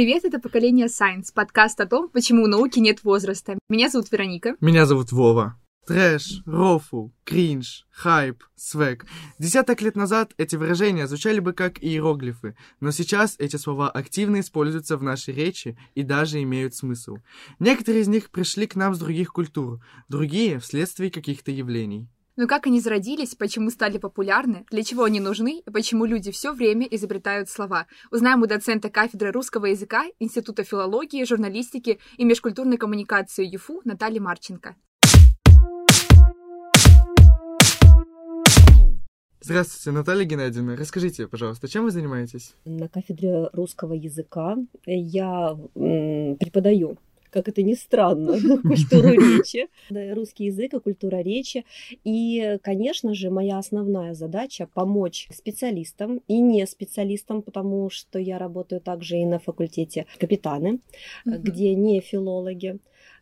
Привет, это «Поколение Science», подкаст о том, почему у науки нет возраста. Меня зовут Вероника. Меня зовут Вова. Трэш, рофл, кринж, хайп, свек. Десяток лет назад эти выражения звучали бы как иероглифы, но сейчас эти слова активно используются в нашей речи и даже имеют смысл. Некоторые из них пришли к нам с других культур, другие — вследствие каких-то явлений. Но как они зародились, почему стали популярны, для чего они нужны и почему люди все время изобретают слова, узнаем у доцента кафедры русского языка Института филологии, журналистики и межкультурной коммуникации ЮФУ Натальи Марченко. Здравствуйте, Наталья Геннадьевна. Расскажите, пожалуйста, чем вы занимаетесь? На кафедре русского языка я преподаю как это ни странно, культуру речи, русский язык и культура речи. И, конечно же, моя основная задача помочь специалистам и не специалистам, потому что я работаю также и на факультете капитаны, где не филологи.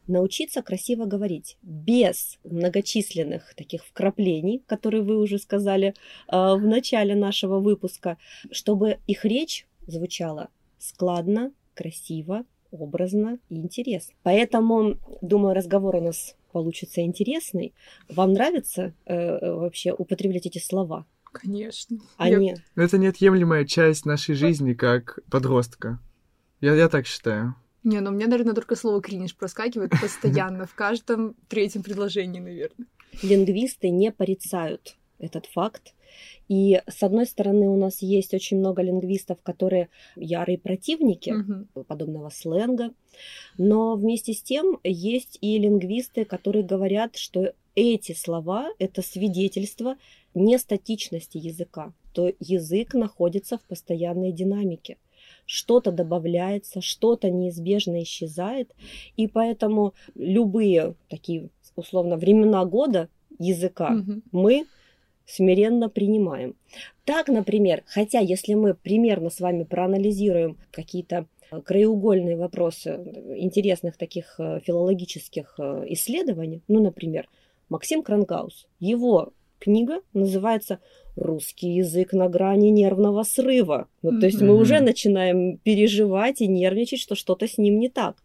Научиться красиво говорить без многочисленных таких вкраплений, которые вы уже сказали э, в начале нашего выпуска, чтобы их речь звучала складно, красиво, образно и интересно. Поэтому, думаю, разговор у нас получится интересный. Вам нравится э, вообще употреблять эти слова? Конечно. Они... Я... Это неотъемлемая часть нашей жизни как подростка. Я, я так считаю. Не, ну меня, наверное, только слово кринж проскакивает постоянно в каждом третьем предложении, наверное. Лингвисты не порицают этот факт. И с одной стороны у нас есть очень много лингвистов, которые ярые противники угу. подобного сленга, но вместе с тем есть и лингвисты, которые говорят, что эти слова это свидетельство нестатичности языка, то язык находится в постоянной динамике что-то добавляется, что-то неизбежно исчезает, и поэтому любые такие условно времена года языка угу. мы смиренно принимаем. Так, например, хотя если мы примерно с вами проанализируем какие-то э, краеугольные вопросы интересных таких э, филологических э, исследований, ну, например, Максим Крангаус, его книга называется русский язык на грани нервного срыва. Ну, mm-hmm. то есть мы уже начинаем переживать и нервничать, что что-то с ним не так.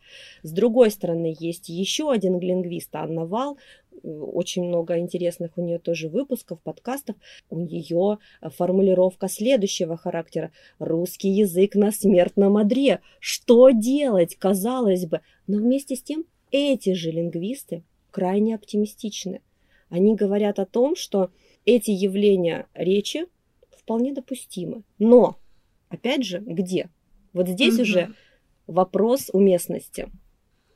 С другой стороны, есть еще один лингвист, Анна Вал, очень много интересных у нее тоже выпусков, подкастов. У нее формулировка следующего характера. Русский язык на смертном одре. Что делать, казалось бы. Но вместе с тем эти же лингвисты крайне оптимистичны. Они говорят о том, что эти явления речи вполне допустимы. Но, опять же, где? Вот здесь угу. уже вопрос уместности.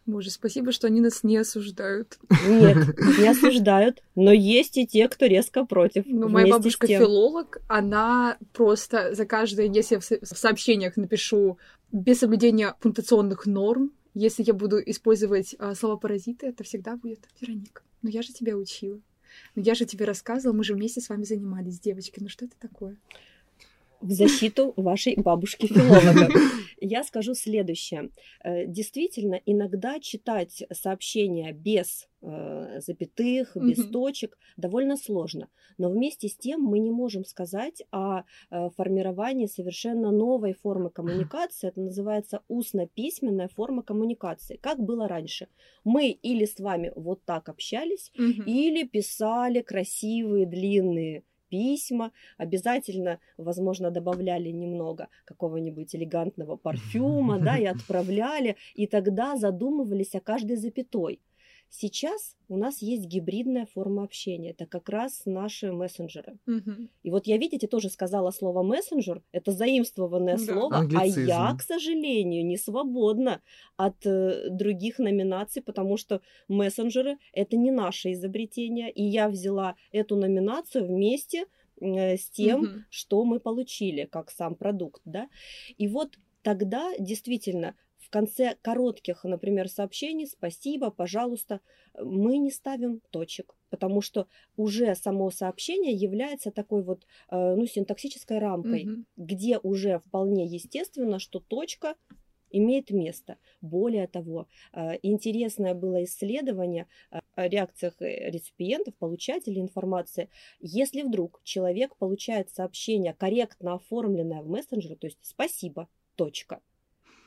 Боже, спасибо, что они нас не осуждают. Нет, не осуждают, но есть и те, кто резко против. Ну, моя бабушка филолог, она просто за каждое, если я в сообщениях напишу без соблюдения пунктуационных норм, если я буду использовать а, слова паразиты, это всегда будет Вероника. Ну я же тебя учила. Ну я же тебе рассказывала, мы же вместе с вами занимались, девочки. Ну что это такое? В защиту вашей бабушки-филолога. Я скажу следующее. Э, действительно, иногда читать сообщения без э, запятых, без mm-hmm. точек довольно сложно. Но вместе с тем мы не можем сказать о э, формировании совершенно новой формы коммуникации. Это называется устно-письменная форма коммуникации. Как было раньше? Мы или с вами вот так общались, mm-hmm. или писали красивые длинные письма, обязательно, возможно, добавляли немного какого-нибудь элегантного парфюма, да, и отправляли, и тогда задумывались о каждой запятой. Сейчас у нас есть гибридная форма общения. Это как раз наши мессенджеры. Угу. И вот я, видите, тоже сказала слово мессенджер. Это заимствованное да. слово. Англицизм. А я, к сожалению, не свободна от э, других номинаций, потому что мессенджеры это не наше изобретение. И я взяла эту номинацию вместе э, с тем, угу. что мы получили как сам продукт. Да? И вот тогда действительно в конце коротких, например, сообщений «спасибо», «пожалуйста» мы не ставим точек, потому что уже само сообщение является такой вот э, ну, синтаксической рамкой, угу. где уже вполне естественно, что точка имеет место. Более того, э, интересное было исследование э, о реакциях реципиентов, получателей информации. Если вдруг человек получает сообщение, корректно оформленное в мессенджере, то есть «спасибо», точка,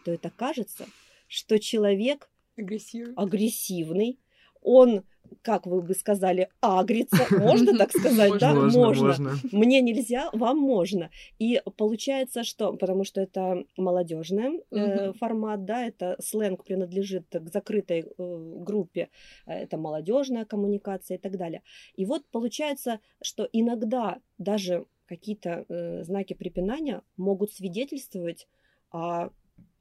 то это кажется, что человек Агрессирует. агрессивный, он, как вы бы сказали, агрится, можно так сказать, да? Можно, можно. Мне нельзя, вам можно. И получается, что, потому что это молодежный Мгм. формат, да, это сленг принадлежит к закрытой э, группе, э, это молодежная коммуникация и так далее. И вот получается, что иногда даже какие-то э, знаки препинания могут свидетельствовать о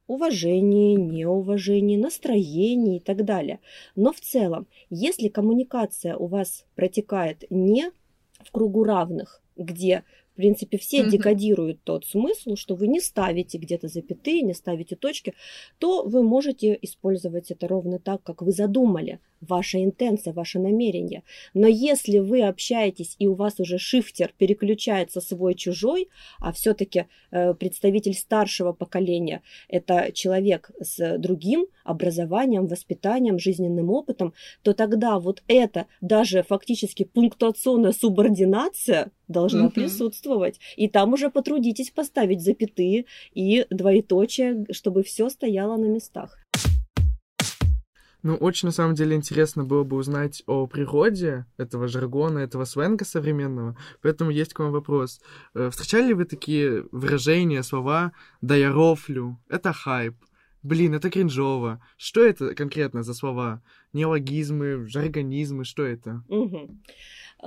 уважении, неуважении, настроении и так далее. Но в целом, если коммуникация у вас протекает не в кругу равных, где, принципе, все Мгм. декодируют тот смысл, что вы не ставите где-то запятые, не ставите точки, то вы можете использовать это ровно так, как вы задумали, ваша интенция, ваше намерение. Но если вы общаетесь и у вас уже шифтер переключается свой-чужой, а все-таки представитель старшего поколения это человек с другим образованием, воспитанием, жизненным опытом, то тогда вот это даже фактически пунктуационная субординация должна Мгм. присутствовать. И там уже потрудитесь поставить запятые и двоеточие, чтобы все стояло на местах. Ну, очень на самом деле интересно было бы узнать о природе этого жаргона, этого сленга современного. Поэтому есть к вам вопрос. Э, Встречали ли вы такие выражения, слова «да я рофлю», «это хайп», «блин, это кринжово». Что это конкретно за слова? Неологизмы, жаргонизмы, что это? Мгм.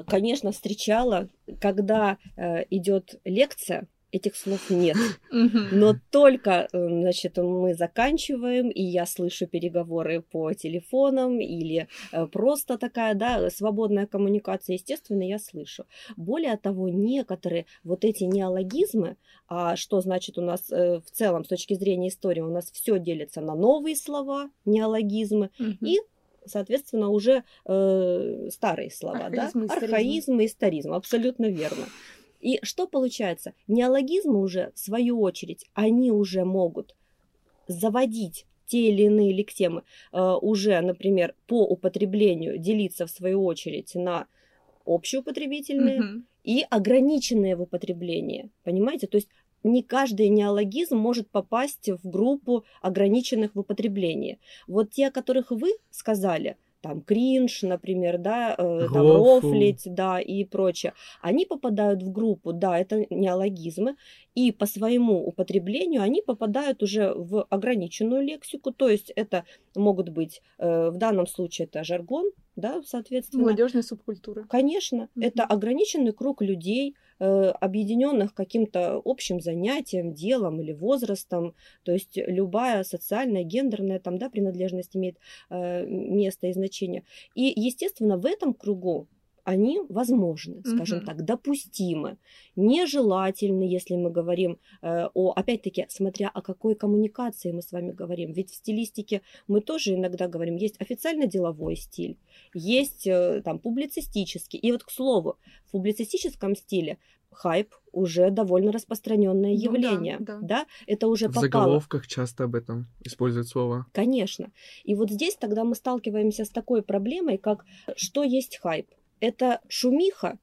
Конечно, встречала, когда э, идет лекция, этих слов нет. Но только, э, значит, мы заканчиваем, и я слышу переговоры по телефонам или э, просто такая, да, свободная коммуникация, естественно, я слышу. Более того, некоторые вот эти неологизмы, а что значит у нас э, в целом с точки зрения истории, у нас все делится на новые слова, неологизмы, и соответственно, уже э, старые слова, Архаизмы, да? историзмы. Архаизмы, историзм, абсолютно верно. И что получается? Неологизмы уже, в свою очередь, они уже могут заводить те или иные лексемы э, уже, например, по употреблению делиться в свою очередь на общеупотребительные Мгм. и ограниченные в употреблении. Понимаете? То есть не каждый неологизм может попасть в группу ограниченных в употреблении. Вот те, о которых вы сказали, там кринж, например, да, э, там Рофл. рофлить, да, и прочее, они попадают в группу, да, это неологизмы, и по своему употреблению они попадают уже в ограниченную лексику, то есть это могут быть, э, в данном случае это жаргон, да, соответственно, Молодежная субкультура. Конечно, Мгм. это ограниченный круг людей, объединенных каким-то общим занятием, делом или возрастом. То есть любая социальная, гендерная там, да, принадлежность имеет э, место и значение. И, естественно, в этом кругу они возможны, скажем Мгм. так, допустимы, нежелательны, если мы говорим э, о, опять-таки, смотря о какой коммуникации мы с вами говорим. Ведь в стилистике мы тоже иногда говорим, есть официально-деловой стиль, есть э, там публицистический. И вот, к слову, в публицистическом стиле хайп уже довольно распространенное Ну да, явление. да. это уже В попало. заголовках часто об этом используют слово. Конечно. И вот здесь тогда мы сталкиваемся с такой проблемой, как что есть хайп? Это шумиха?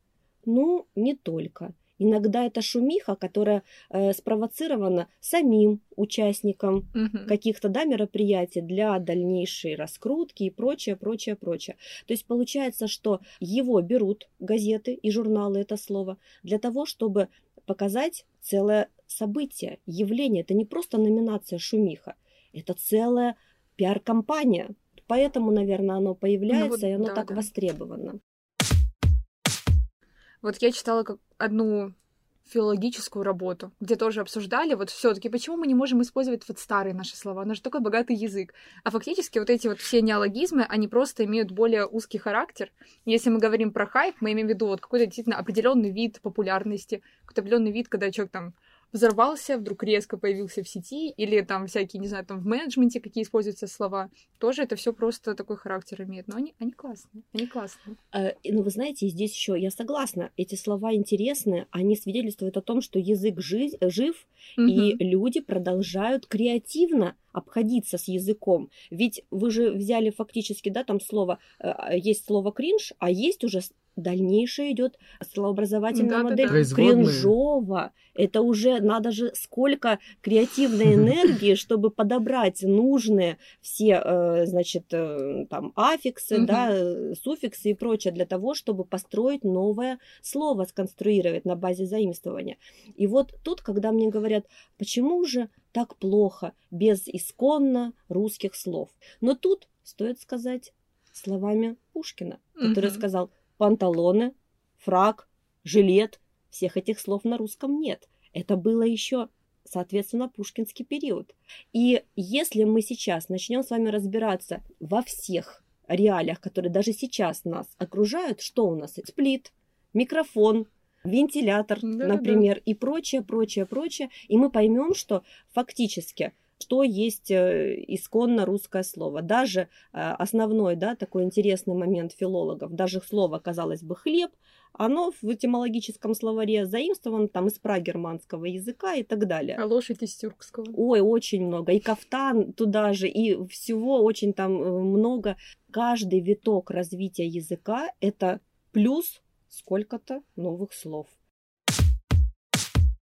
Ну, не только. Иногда это шумиха, которая э, спровоцирована самим участником Мгм. каких-то да, мероприятий для дальнейшей раскрутки и прочее, прочее, прочее. То есть получается, что его берут газеты и журналы, это слово, для того, чтобы показать целое событие, явление. Это не просто номинация шумиха, это целая пиар-компания. Поэтому, наверное, оно появляется, Ну вот и оно да, так да. востребовано. Вот я читала как одну филологическую работу, где тоже обсуждали, вот все таки почему мы не можем использовать вот старые наши слова, же такой богатый язык. А фактически вот эти вот все неологизмы, они просто имеют более узкий характер. Если мы говорим про хайп, мы имеем в виду вот какой-то действительно определенный вид популярности, какой-то определенный вид, когда человек там взорвался, вдруг резко появился в сети, или там всякие, не знаю, там в менеджменте какие используются слова, тоже это все просто такой характер имеет. Но они, они классные, они классные. Э, и, Ну, вы знаете, здесь еще я согласна, эти слова интересны, они свидетельствуют о том, что язык жи- жив, и Мгм. люди продолжают креативно обходиться с языком. Ведь вы же взяли фактически, да, там слово, э, есть слово кринж, а есть уже дальнейшая идет словообразовательная Да-да-да. модель Производные. кринжово. Это уже надо же сколько креативной энергии, чтобы подобрать нужные все, э, значит, э, там аффиксы, да, суффиксы и прочее для того, чтобы построить новое слово, сконструировать на базе заимствования. И вот тут, когда мне говорят, почему же так плохо без исконно русских слов? Но тут стоит сказать словами Пушкина, который Мгм. сказал панталоны, фрак, жилет. Всех этих слов на русском нет. Это было еще, соответственно, пушкинский период. И если мы сейчас начнем с вами разбираться во всех реалиях, которые даже сейчас нас окружают, что у нас? Сплит, микрофон, вентилятор, Да-да-да. например, и прочее, прочее, прочее. И мы поймем, что фактически что есть э, исконно русское слово. Даже э, основной, да, такой интересный момент филологов, даже слово, казалось бы, хлеб, оно в этимологическом словаре заимствовано там из прагерманского языка и так далее. А лошадь из тюркского. Ой, очень много. И кафтан туда же, и всего очень там э, много. Каждый виток развития языка – это плюс сколько-то новых слов.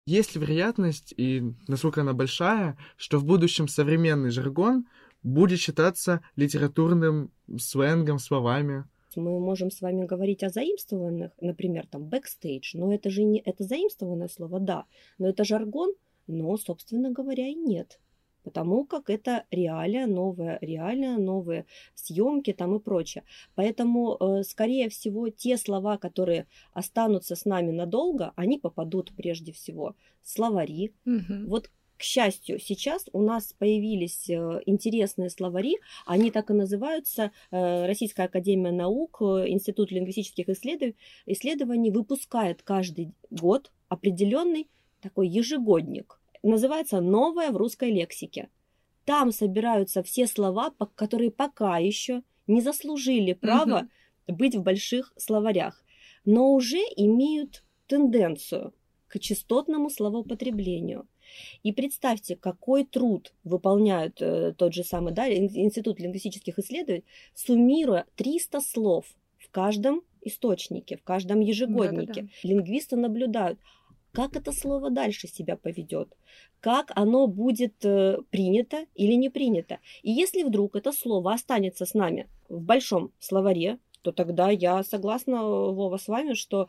Есть ли вероятность, и насколько она большая, что в будущем современный жаргон будет считаться литературным сленгом, словами? Мы можем с вами говорить о заимствованных, например, там бэкстейдж, но это же не это заимствованное слово, да, но это жаргон, но, собственно говоря, и нет. Потому как это реалия, новая реалия, новые съемки там и прочее. Поэтому, э, скорее всего, те слова, которые останутся с нами надолго, они попадут прежде всего в словари, Мгм. вот, к счастью, сейчас у нас появились э, интересные словари, они так и называются. э, Российская академия наук, Институт лингвистических исследов- исследований выпускает каждый год определенный такой ежегодник. Называется «Новое в русской лексике». Там собираются все слова, которые пока еще не заслужили право быть в больших словарях, но уже имеют тенденцию к частотному словоупотреблению. И представьте, какой труд выполняют э, тот же самый да, Ин- Институт лингвистических исследований, суммируя 300 слов в каждом источнике, в каждом ежегоднике. Да-да-да. Лингвисты наблюдают, как это слово дальше себя поведет, как оно будет э, принято или не принято. И если вдруг это слово останется с нами в большом словаре, то тогда я согласна, Вова, с вами, что э,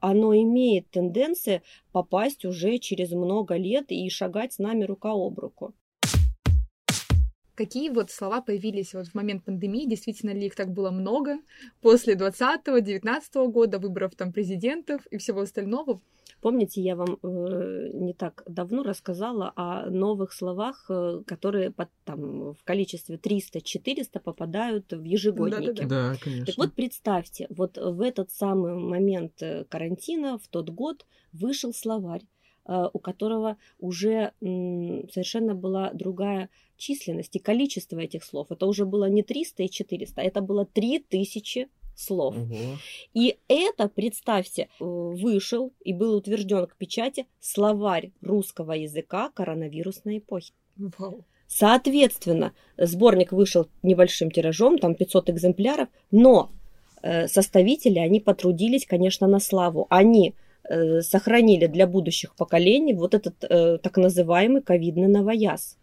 оно имеет тенденции попасть уже через много лет и шагать с нами рука об руку. Какие вот слова появились вот в момент пандемии? Действительно ли их так было много? После 20-19 года, выборов там президентов и всего остального? Помните, я вам э, не так давно рассказала о новых словах, э, которые под, там, в количестве 300-400 попадают в ежегодники. Да-да-да. Да, конечно. Так вот представьте, вот в этот самый момент э, карантина, в тот год, вышел словарь, э, у которого уже м, совершенно была другая численность и количество этих слов. Это уже было не 300 и 400, а это было 3000 слов. Ого. И это, представьте, э, вышел и был утвержден к печати словарь русского языка коронавирусной эпохи. Вау. Соответственно, сборник вышел небольшим тиражом, там 500 экземпляров, но э, составители, они потрудились, конечно, на славу. Они э, сохранили для будущих поколений вот этот так называемый ковидный новояз.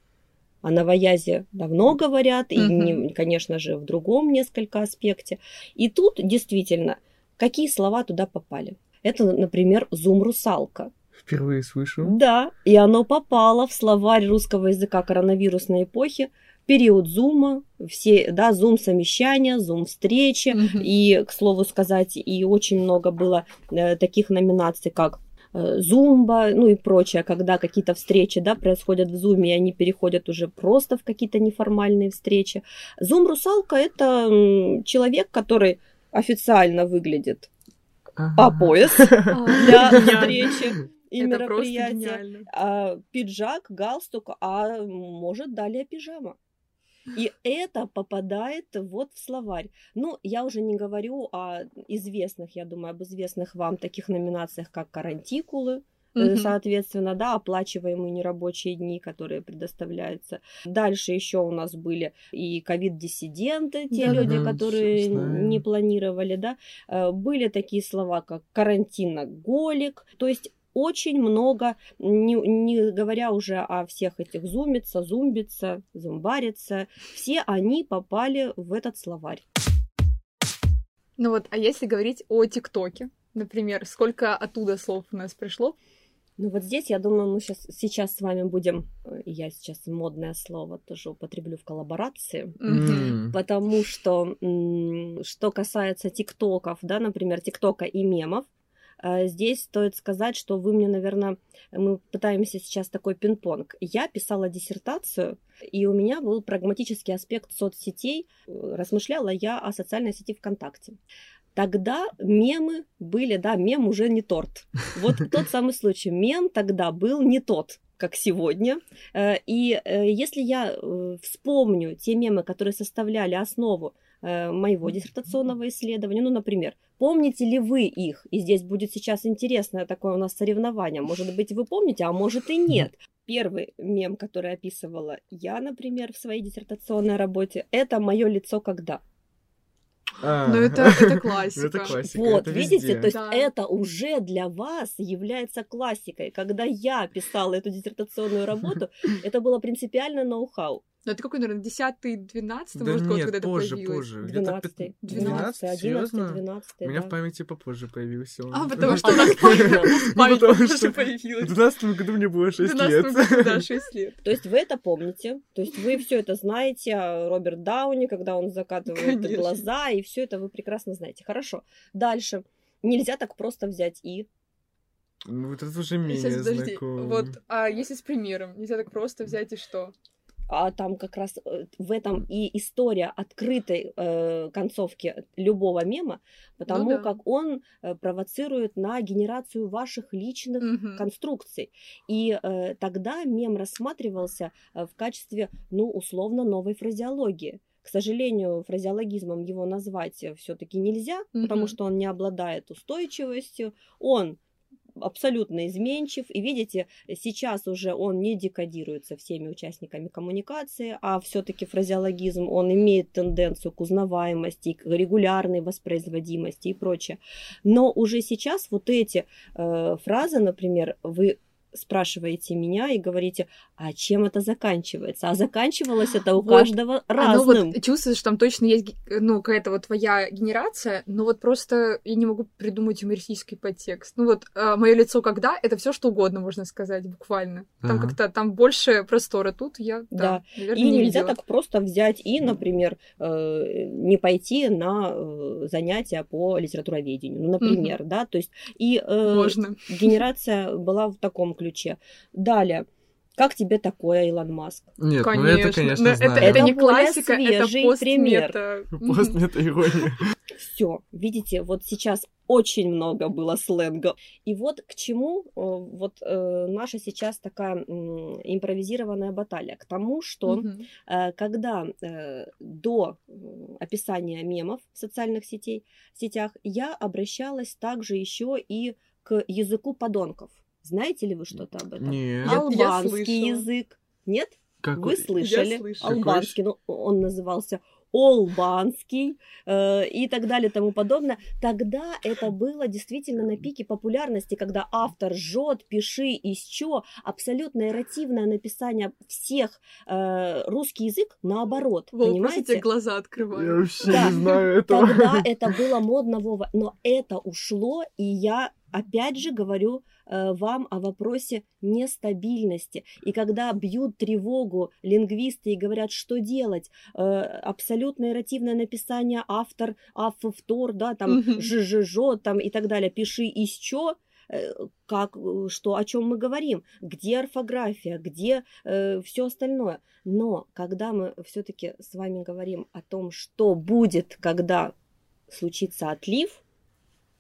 О новоязе давно говорят, и, не- конечно же, в другом несколько аспекте. И тут действительно, какие слова туда попали? Это, например, зум-русалка. Впервые слышу. Да, и оно попало в словарь русского языка коронавирусной эпохи, период зума, все, да, зум-совещания, зум-встречи, Мгм. и, к слову сказать, и очень много было э, таких номинаций, как зумба, ну и прочее, когда какие-то встречи, да, происходят в зуме, и они переходят уже просто в какие-то неформальные встречи. Зум-русалка – это человек, который официально выглядит по Ага. пояс А, для встречи и Это просто мероприятия. гениально. а, пиджак, галстук, а может далее пижама. И это попадает вот в словарь. Ну, я уже не говорю о известных, я думаю, об известных вам таких номинациях, как карантикулы, угу. соответственно, да, оплачиваемые нерабочие дни, которые предоставляются. Дальше еще у нас были и ковид-диссиденты, те да, люди, да, которые не планировали, да. Э, были такие слова, как карантиноголик, то есть очень много, не, не говоря уже о всех этих зумица, зумбица, зумбарица, все они попали в этот словарь. Ну вот, а если говорить о ТикТоке, например, сколько оттуда слов у нас пришло? Ну вот здесь, я думаю, мы сейчас, сейчас с вами будем, э, я сейчас модное слово тоже употреблю в коллаборации, mm-hmm. потому что, что касается тиктоков, да, например, тиктока и мемов, Здесь стоит сказать, что вы мне, наверное, мы пытаемся сейчас такой пинг-понг. Я писала диссертацию, и у меня был прагматический аспект соцсетей. Э, размышляла я о социальной сети ВКонтакте. Тогда мемы были, да, мем уже не торт. Вот тот самый случай. Мем тогда был не тот как сегодня. Э, и э, если я вспомню те мемы, которые составляли основу моего диссертационного исследования, ну, например, помните ли вы их? И здесь будет сейчас интересное такое у нас соревнование. Может быть, вы помните, а может и нет. Первый мем, который описывала я, например, в своей диссертационной работе, это мое лицо когда. А. Ну, это, это классика. Это классика. Вот, это видите, везде. то есть да. это уже для вас является классикой. Когда я писала эту диссертационную работу, это было принципиально ноу-хау. Ну, это какой, наверное, 10-й, 12 да может, год, когда позже, это появилось? позже. 12 12 11 12 У меня в памяти попозже появился он. А, потому что у нас память позже появилась. В 12 году мне было 6 лет. да, 6 лет. То есть вы это помните, то есть вы все это знаете, а Роберт Дауни, когда он закатывает глаза, и все это вы прекрасно знаете. Хорошо. Дальше. Нельзя так просто взять и ну, вот это уже менее Сейчас, подожди. Знакомо. Вот, а если с примером? Нельзя так просто взять и что? А там как раз э, в этом и история открытой э, концовки любого мема, потому ну, да. как он э, провоцирует на генерацию ваших личных угу. конструкций. И э, тогда мем рассматривался э, в качестве, ну, условно, новой фразеологии. К сожалению, фразеологизмом его назвать все-таки нельзя, угу. потому что он не обладает устойчивостью. Он абсолютно изменчив. И видите, сейчас уже он не декодируется всеми участниками коммуникации, а все-таки фразеологизм, он имеет тенденцию к узнаваемости, к регулярной воспроизводимости и прочее. Но уже сейчас вот эти э, фразы, например, вы спрашиваете меня и говорите, а чем это заканчивается? А заканчивалось это у вот, каждого разным. Ну вот чувствуешь, что там точно есть, ну, какая-то вот твоя генерация, но вот просто я не могу придумать юмористический подтекст. Ну вот э, мое лицо когда это все что угодно можно сказать буквально. Там ага. как-то там больше простора. Тут я да, да. Наверное, и не нельзя видела. так просто взять и, например, э, не пойти на э, занятия по литературоведению, ну, например, угу. да, то есть и э, можно. генерация была в таком ключе. Далее. Как тебе такое, Илон Маск? Нет, конечно. ну это, конечно, это, знаю. это, не классика, это пример. Постмета-ирония. Все, видите, вот сейчас очень много было сленга. И вот к чему э, вот э, наша сейчас такая импровизированная баталия? К тому, что э, когда до описания мемов в социальных сетей, сетях я обращалась также еще и к языку подонков. Знаете ли вы что-то об этом? Нет. Албанский язык. Нет? Какой? Вы слышали? Албанский. Ну, он назывался Олбанский э, и так далее и тому подобное. Тогда это было действительно на пике популярности, когда автор жжет, пиши, из чё, абсолютно эротивное написание всех э, русский язык наоборот, Вова, понимаете? тебе глаза открываю. Я вообще да. не знаю этого. Тогда это было модно, Вова, но это ушло, и я опять же говорю э, вам о вопросе нестабильности. И когда бьют тревогу лингвисты и говорят, что делать, э, абсолютно эротивное написание автор, автор, да, там, жжж, там и так далее, пиши из чё, э, как, что, о чем мы говорим, где орфография, где э, все остальное. Но когда мы все-таки с вами говорим о том, что будет, когда случится отлив,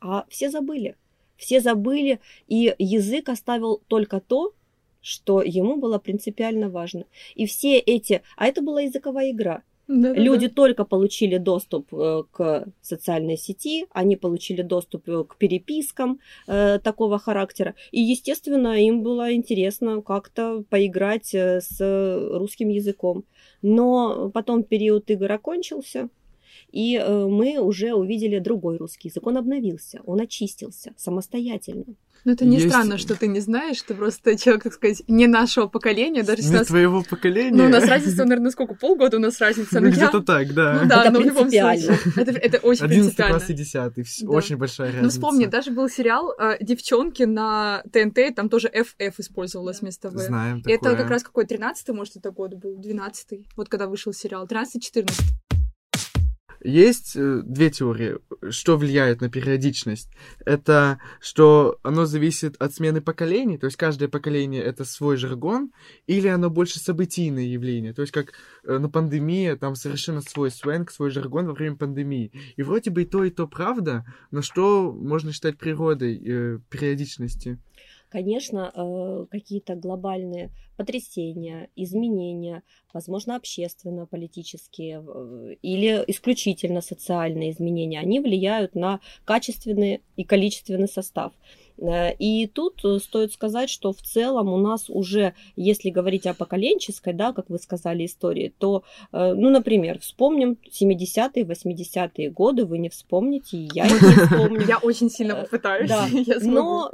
а все забыли. Все забыли, и язык оставил только то, что ему было принципиально важно. И все эти... А это была языковая игра. Да-да-да. Люди только получили доступ э, к социальной сети, они получили доступ э, к перепискам э, такого характера. И, естественно, им было интересно как-то поиграть э, с русским языком. Но потом период игр окончился, и э, мы уже увидели другой русский язык. Он обновился, он очистился самостоятельно. Ну, это не Есть- странно, что ты не знаешь, ты просто человек, так сказать, не нашего поколения, даже Не нас... твоего поколения. Ну, у нас разница, наверное, сколько? Полгода у нас разница. Ну, но я- где-то так, да. Ну да, Это но в любом случае. Это, это очень 11 принципиально. класс и 10 вс- Да. Очень большая разница. Ну, вспомни, даже был сериал э, «Девчонки» на ТНТ, там тоже FF использовалось вместо В. Знаем И Это такое. как раз какой, 13-й, может, это год был, 12-й, вот когда вышел сериал, 13-14. Есть э, две теории, что влияет на периодичность. Это что оно зависит от смены поколений, то есть каждое поколение это свой жаргон, или оно больше событийное явление, то есть как э, на пандемии там совершенно свой сленг, свой жаргон во время пандемии. И вроде бы и то, и то правда, но что можно считать природой э, периодичности? Конечно, э, какие-то глобальные потрясения, изменения, возможно, общественно-политические э, или исключительно социальные изменения, они влияют на качественный и количественный состав. Э, И тут стоит сказать, что в целом у нас уже, если говорить о поколенческой, да, как вы сказали, истории, то, ну, например, вспомним 70-е, 80-е годы, вы не вспомните, и я не вспомню. Я очень сильно попытаюсь. да. Но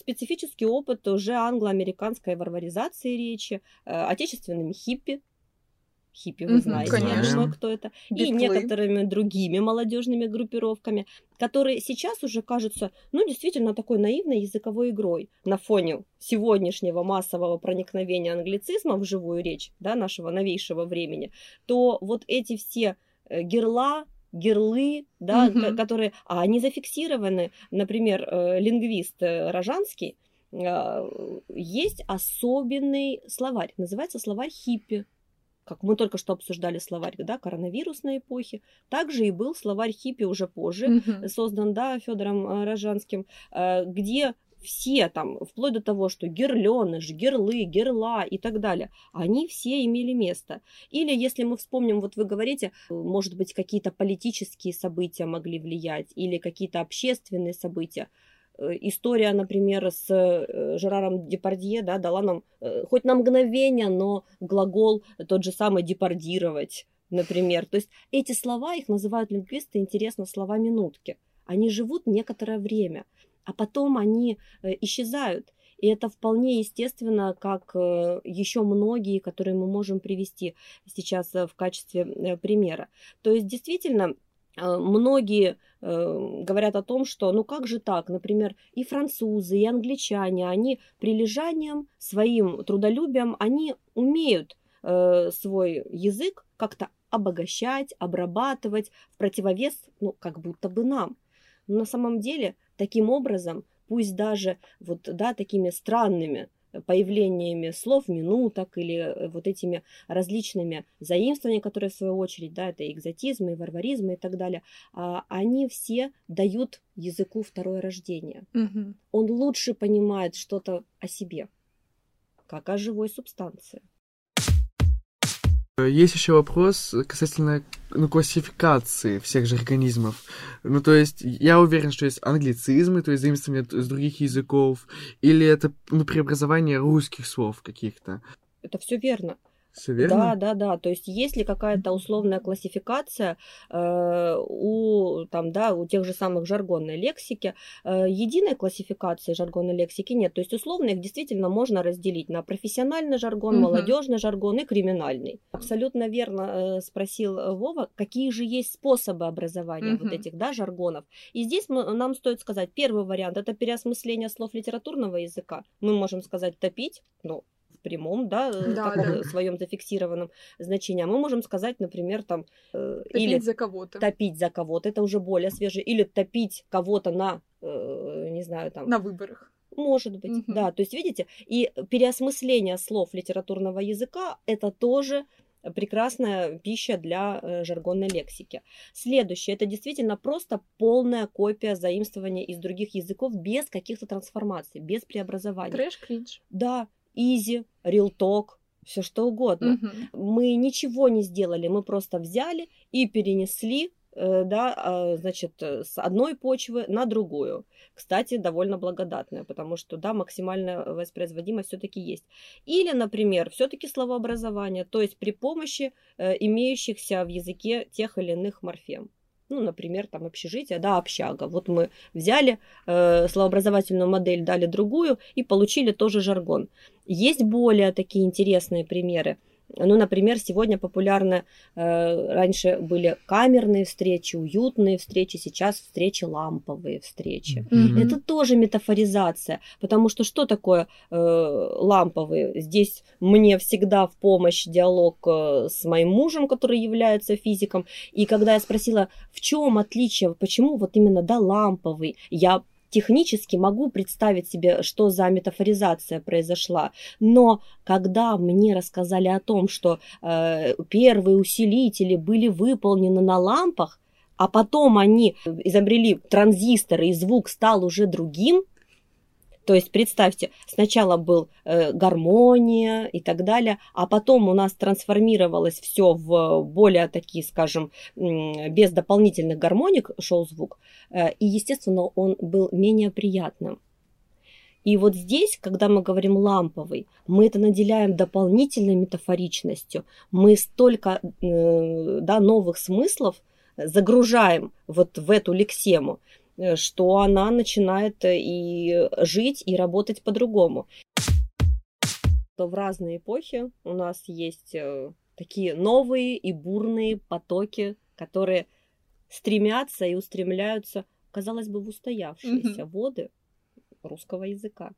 специфический опыт уже англо-американской варваризации речи, э, отечественными хиппи. Хиппи, вы знаете, конечно. я думаю, кто это. И Битлы. некоторыми другими молодежными группировками, которые сейчас уже кажутся, ну, действительно такой наивной языковой игрой на фоне сегодняшнего массового проникновения англицизма в живую речь, да, нашего новейшего времени, то вот эти все э, герла, герлы, да, ко- которые, а они зафиксированы, например, э, лингвист э, Рожанский, э, есть особенный словарь, называется словарь хиппи. Как мы только что обсуждали словарь, да, коронавирусной эпохи. Также и был словарь хиппи уже позже, Мгм. создан, да, Федором э, Рожанским, где все там, вплоть до того, что герленыш, герлы, герла и так далее, они все имели место. Или если мы вспомним, вот вы говорите, может быть, какие-то политические события могли влиять, или какие-то общественные события. Э, История, например, с э, Жераром Депардье, да, дала нам э, хоть на мгновение, но глагол тот же самый депардировать, например. То есть эти слова, их называют лингвисты, интересно, слова минутки. Они живут некоторое время, а потом они э, исчезают. И это вполне естественно, как э, еще многие, которые мы можем привести сейчас э, в качестве примера. То есть действительно многие говорят о том, что ну как же так, например, и французы, и англичане, они прилежанием, своим трудолюбием, они умеют свой язык как-то обогащать, обрабатывать в противовес, ну, как будто бы нам. Но на самом деле, таким образом, пусть даже вот, да, такими странными появлениями слов, минуток или э, вот этими различными заимствованиями, которые в свою очередь, да, это экзотизм, и варваризм и так далее, а, они все дают языку второе рождение. Мгм. Он лучше понимает что-то о себе, как о живой субстанции. Есть еще вопрос касательно ну, классификации всех же организмов. Ну, то есть, я уверен, что есть англицизмы, то есть заимствования с других языков, или это ну, преобразование русских слов каких-то. Это все верно. Все верно? Да, да, да. То есть, есть ли какая-то условная классификация э, у, там, да, у тех же самых жаргонной лексики, э, единой классификации жаргонной лексики нет. То есть, условно их действительно можно разделить на профессиональный жаргон, Мгм. молодежный жаргон и криминальный. Абсолютно верно э, спросил э, Вова, какие же есть способы образования вот Мгм. этих, да, жаргонов. И здесь мы- нам стоит сказать, первый вариант это переосмысление слов литературного языка. Мы можем сказать топить, ну, в прямом, да, э, Да, таком да. своем зафиксированном значении. А мы можем сказать, например, там, э, Топить или за кого-то. топить за кого-то, это уже более свежее, или топить кого-то на, э, не знаю, там, На выборах. может быть, Мгм. да, то есть, видите, и переосмысление слов литературного языка это тоже прекрасная пища для э, жаргонной лексики. Следующее, это действительно просто полная копия заимствования из других языков без каких-то трансформаций, без преобразований. Трэш, кринж. Да, real talk, все что угодно. Угу. Мы ничего не сделали, мы просто взяли и перенесли Э, да, а, значит, э, с одной почвы на другую. Кстати, довольно благодатная, потому что, да, максимальная воспроизводимость все-таки есть. Или, например, все-таки словообразование, то есть при помощи э, имеющихся в языке тех или иных морфем. Ну, например, там общежитие, да, общага. Вот мы взяли э, словообразовательную модель, дали другую и получили тоже жаргон. Есть более такие интересные примеры. Ну, например, сегодня популярны, э, раньше были камерные встречи, уютные встречи, сейчас встречи ламповые встречи. Mm-hmm. Это тоже метафоризация, потому что что такое э, ламповые? Здесь мне всегда в помощь диалог э, с моим мужем, который является физиком, и когда я спросила, в чем отличие, почему вот именно да ламповый, я технически могу представить себе, что за метафоризация произошла, но когда мне рассказали о том, что э, первые усилители были выполнены на лампах, а потом они изобрели транзисторы, и звук стал уже другим, то есть представьте, сначала был э, гармония и так далее, а потом у нас трансформировалось все в более такие, скажем, без дополнительных гармоник шел звук, э, и естественно он был менее приятным. И вот здесь, когда мы говорим ламповый, мы это наделяем дополнительной метафоричностью. Мы столько э, да, новых смыслов загружаем вот в эту лексему. Э, что она начинает э, и жить, и работать по-другому. То в разные эпохи у нас есть э, такие новые и бурные потоки, которые стремятся и устремляются, казалось бы, в устоявшиеся mm-hmm. воды русского языка.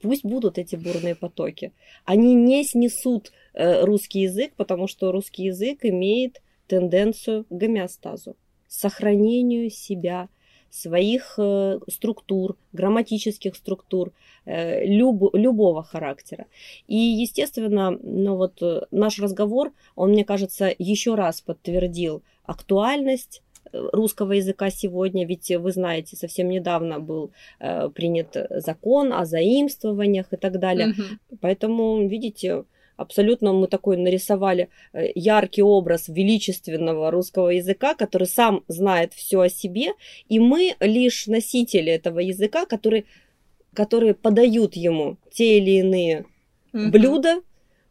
Пусть будут эти бурные потоки. Они не снесут э, русский язык, потому что русский язык имеет тенденцию к гомеостазу, сохранению себя, своих э, структур, грамматических структур, э, люб, любого характера. И, естественно, ну вот э, наш разговор, он, мне кажется, еще раз подтвердил актуальность русского языка сегодня, ведь вы знаете, совсем недавно был э, принят закон о заимствованиях и так далее. Угу. Поэтому, видите, абсолютно мы такой нарисовали э, яркий образ величественного русского языка, который сам знает все о себе, и мы лишь носители этого языка, которые, которые подают ему те или иные mm-hmm. блюда,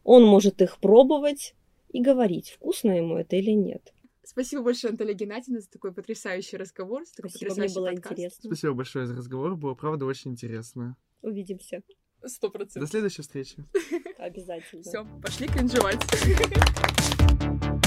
он может их пробовать и говорить, вкусно ему это или нет. Спасибо большое, Наталья Геннадьевна, за такой потрясающий разговор, за такой Спасибо, потрясающий мне было подкаст. интересно. Спасибо большое за разговор, было правда очень интересно. Увидимся. Сто процентов. До следующей встречи. Обязательно. Все, пошли кринжевать.